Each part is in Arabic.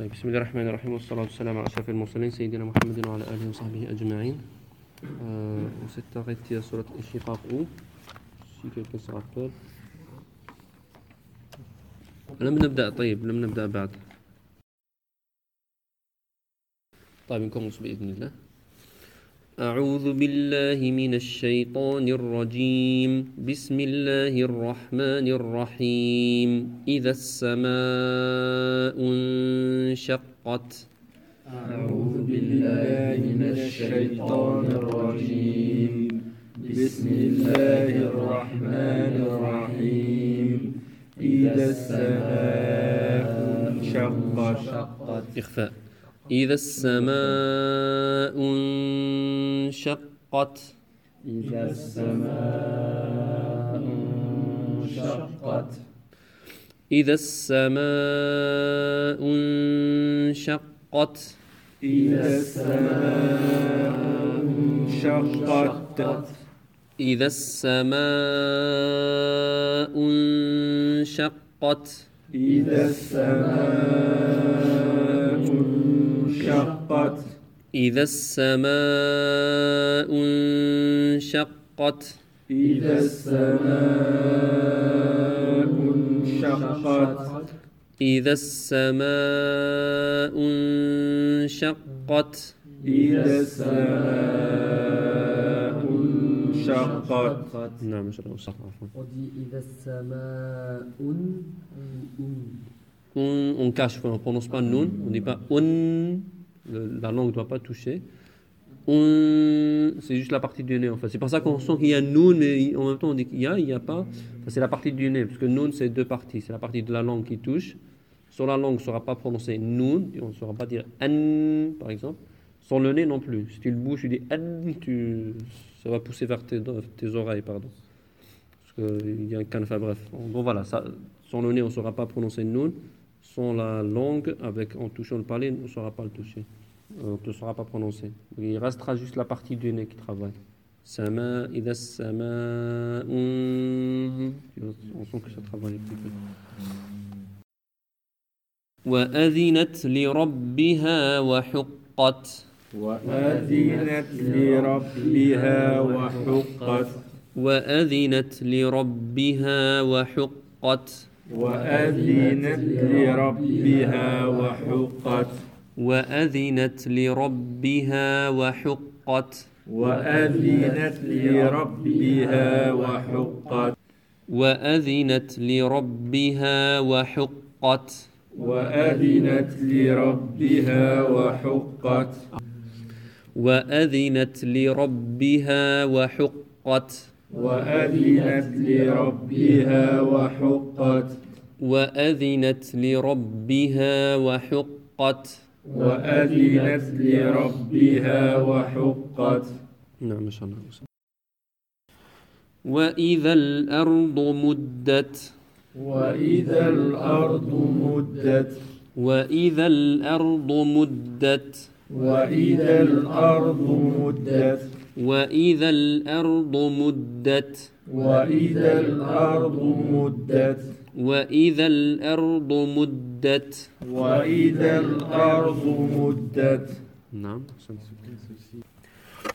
طيب بسم الله الرحمن الرحيم والصلاة والسلام على أشرف المرسلين سيدنا محمد وعلى آله وصحبه أجمعين. euh, On s'est arrêté à Surat Ishiqaq où Si quelqu'un se rappelle. لم نبدأ طيب لم نبدأ بعد. طيب نكمل بإذن الله. أعوذ بالله من الشيطان الرجيم. بسم الله الرحمن الرحيم. إذا السماء انشقت. أعوذ بالله من الشيطان الرجيم. بسم الله الرحمن الرحيم. إذا السماء انشقت. إخفاء. إذا السماء انشقت. إذا السماء انشقت. إذا السماء انشقت. إذا السماء انشقت. إذا السماء انشقت. إذا السماء انشقت. إذا السماء انشقت. إذا السماء انشقت. إذا السماء انشقت. إذا السماء انشقت. نعم إن شاء الله عفوا إذا السماء On, on cache, on ne prononce pas nun, on dit pas un, la langue ne doit pas toucher. Un, c'est juste la partie du nez en fait. C'est pour ça qu'on sent qu'il y a nun, mais en même temps on dit qu'il y a, il n'y a pas. C'est la partie du nez, parce que nun c'est deux parties. C'est la partie de la langue qui touche. Sur la langue, on ne saura pas prononcer nun, on ne saura pas dire an par exemple. Sur le nez non plus. Si tu le bouges, tu dis an, tu, ça va pousser vers tes, tes oreilles, pardon. Parce qu'il y a un enfin bref. Donc voilà, ça, sans le nez, on ne saura pas prononcer nun Sans la langue, avec, en touchant le palais, on ne saura pas le toucher. Euh, On ne saura pas prononcer. Donc, il restera juste la partie du nez qui travaille. Sama, ida sama, um. Tu vois, On sent que ça travaille un petit peu. وأذنت لربها وحقت وأذنت لربها وحقت وأذنت لربها وحقت وأذنت لربها وحقت. وأذنت لربها وحقت. وأذنت لربها وحقت. وأذنت لربها وحقت. وأذنت لربها وحقت. وأذنت لربها وحقت. وأذنت لربها وحقت. وأذنت لربها وحقت. وأذنت لربها وحقت. نعم ما شاء الله وإذا الأرض مدت. وإذا الأرض مدت. وإذا الأرض مدت. وإذا الأرض مدت. وإذا الأرض مدت وإذا الأرض مدت وإذا الأرض مدت وإذا الأرض مدت نعم.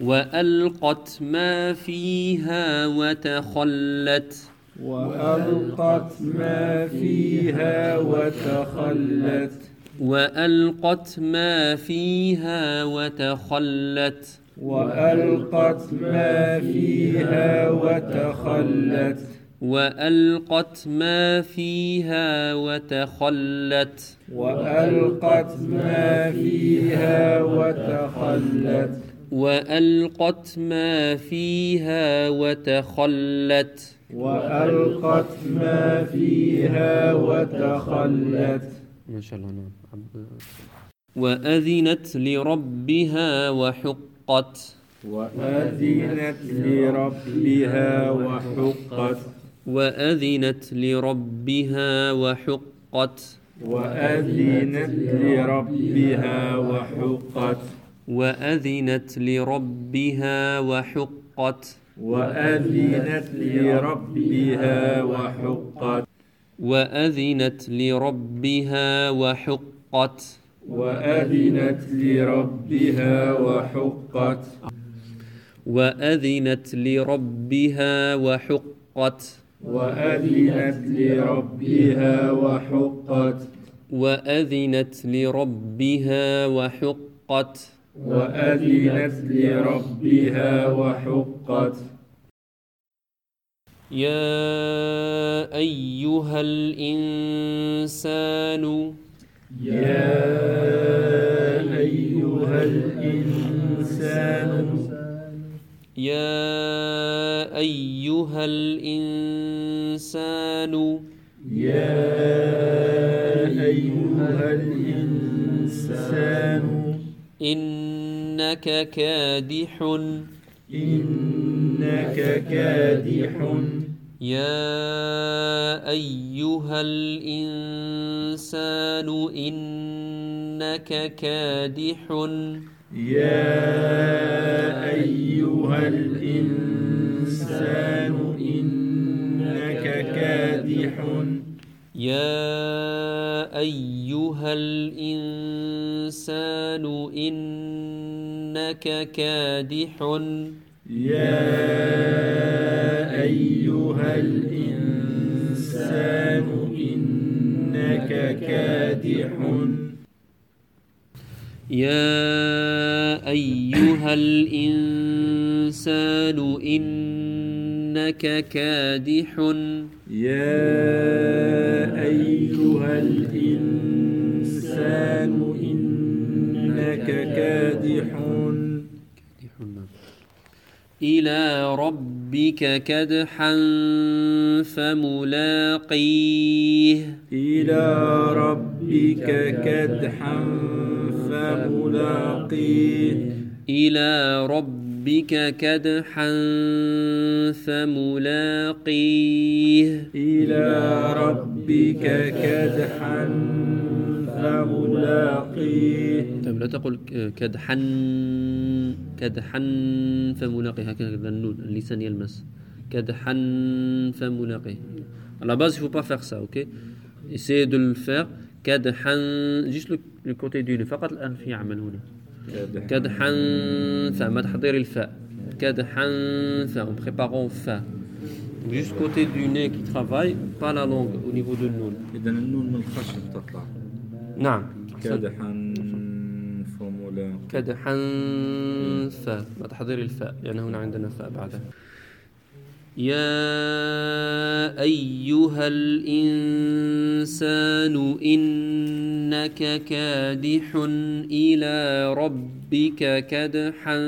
وألقت ما فيها وتخلت وألقت ما فيها وتخلت وألقت ما فيها وتخلت وألقت ما فيها وتخلت. وألقت ما فيها وتخلت. وألقت ما فيها وتخلت. وألقت ما فيها وتخلت. وألقت ما فيها وتخلت. ما شاء الله نعم. وأذنت لربها وحقت. وأذنت لربها وحقت. وأذنت لربها وحقت. وأذنت لربها وحقت. وأذنت لربها وحقت. وأذنت لربها وحقت. وأذنت لربها وحقت. وأذنت لربها وحقت. وأذنت لربها وحقت. وأذنت لربها وحقت. وأذنت لربها وحقت. وأذنت لربها وحقت. يا أيها الإنسان يا أيها الإنسان يا أيها الإنسان يا أيها الإنسان إنك كادح إنك كادح يا أيها الإنسان إنك كادح. يا أيها الإنسان إنك كادح. يا أيها الإنسان إنك كادح. يا أيها الإنسان إنك كادح. يا أيها الإنسان إنك كادح. يا أيها الإنسان إنك كادح. إلى ربك كدحا فملاقيه. إلى ربك كدحا فملاقيه. إلى ربك كدحا فملاقيه. إلى ربك كدحا طيب، لا تقول كدحن كدحن فملاقيه هكذا النون اللسان يلمس. كدحن فملاقيه. على باز يفو با فيغ سا أوكي ايسي دو الفيغ كدحن جيست لو كوتي فقط الآن في عمل هنا. كدحن فا ما تحضير الفاء. كدحن فا اون بريباغون فا جيست كوتي دو ني كي ترافاي با لا لونغ أو نيفو دو النون اذا النون من الخشب تطلع. نعم كدحا فملاقيه كدحا فاء مع تحضير الفاء لأن هنا عندنا فاء بعدها يا أيها الإنسان إنك كادح إلى ربك كدحا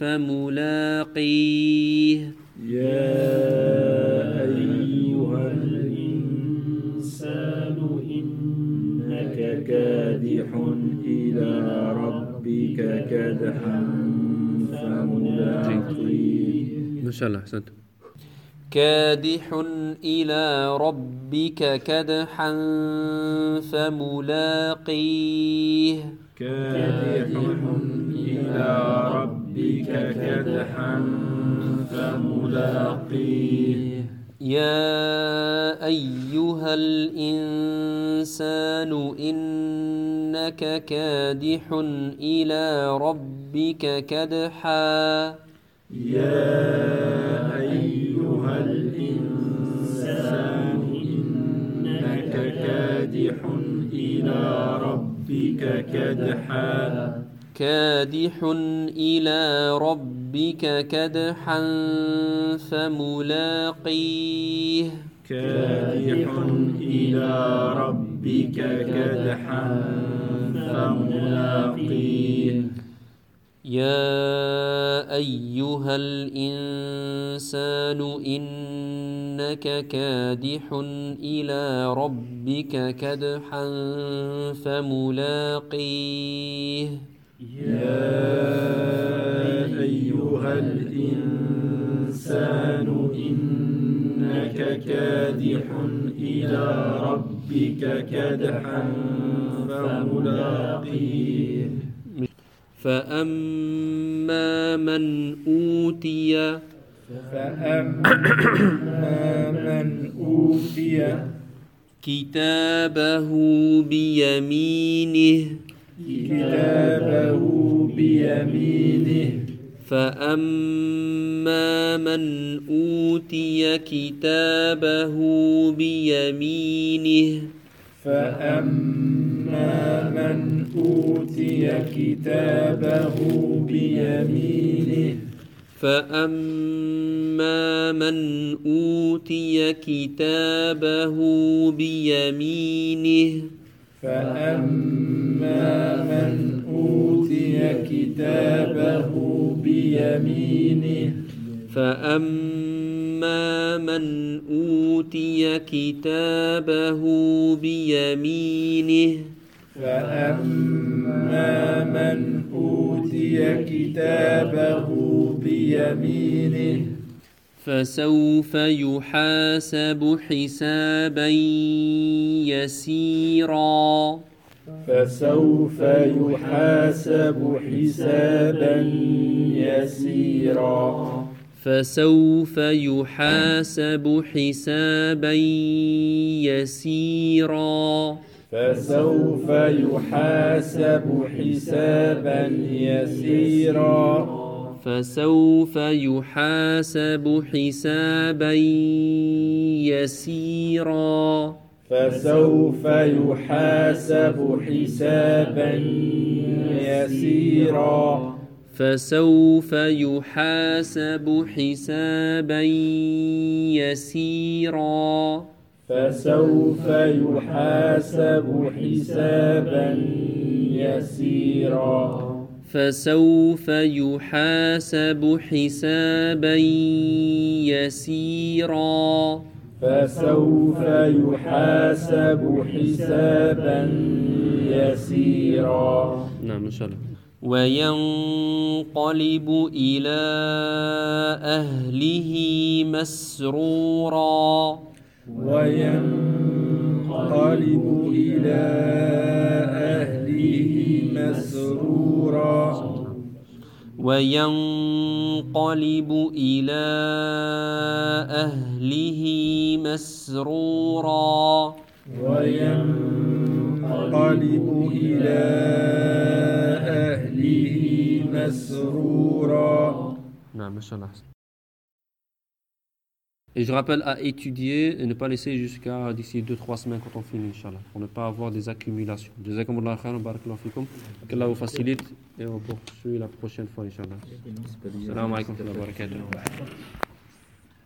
فملاقيه. يا أيها الإنسان إلى ربك كدحا فملاقيه. ما شاء الله أحسنت. كادح إلى ربك كدحا فملاقيه. كادح إلى ربك كدحا فملاقيه. يا أيها الإنسان إنك كادح إلى ربك كدحا. يا أيها الإنسان إنك كادح إلى ربك كدحا. كادح إلى ربك كدحا فملاقيه. كادح إلى ربك كدحا. فملاقيه يا أيها الإنسان إنك كادح إلى ربك كدحا فملاقيه يا أيها الإنسان كادح إلى ربك كدحا فملاقيه. فأما من أوتي فأما من أوتي كتابه بيمينه كتابه بيمينه فأما من أوتي كتابه بيمينه فأما من أوتي كتابه بيمينه فأما من أوتي كتابه بيمينه فأما من أوتي كتابه بيمينه فأما من أوتي كتابه بيمينه فأما من أوتي كتابه بيمينه. فسوف يحاسب حسابا يسيرا. فسوف يحاسب حسابا يسيرا. فسوف يحاسب حسابا يسيرا. فسوف يحاسب حسابا يسيرا. فسوف يحاسب حسابا يسيرا. فسوف يحاسب حسابا يسيرا. فسوف يحاسب حسابا يسيرا. فسوف يحاسب حسابا يسيرا. فسوف يحاسب حسابا يسيرا. فسوف يحاسب حسابا يسيرا. نعم إن شاء الله. وينقلب إلى أهله مسرورا. وينقلب إلى أهله مسرورا وينقلب إلى أهله مسرورا. وينقلب إلى أهله مسرورا. نعم ما شاء الله. Et je rappelle à étudier et ne pas laisser jusqu'à d'ici 2-3 semaines quand on finit, Inch'Allah, pour ne pas avoir des accumulations. Jazakumullah khairan, barakallahu fikum. Qu'Allah vous facilite et on poursuit la prochaine fois, Inch'Allah. Salam alaikum wa barakatuh.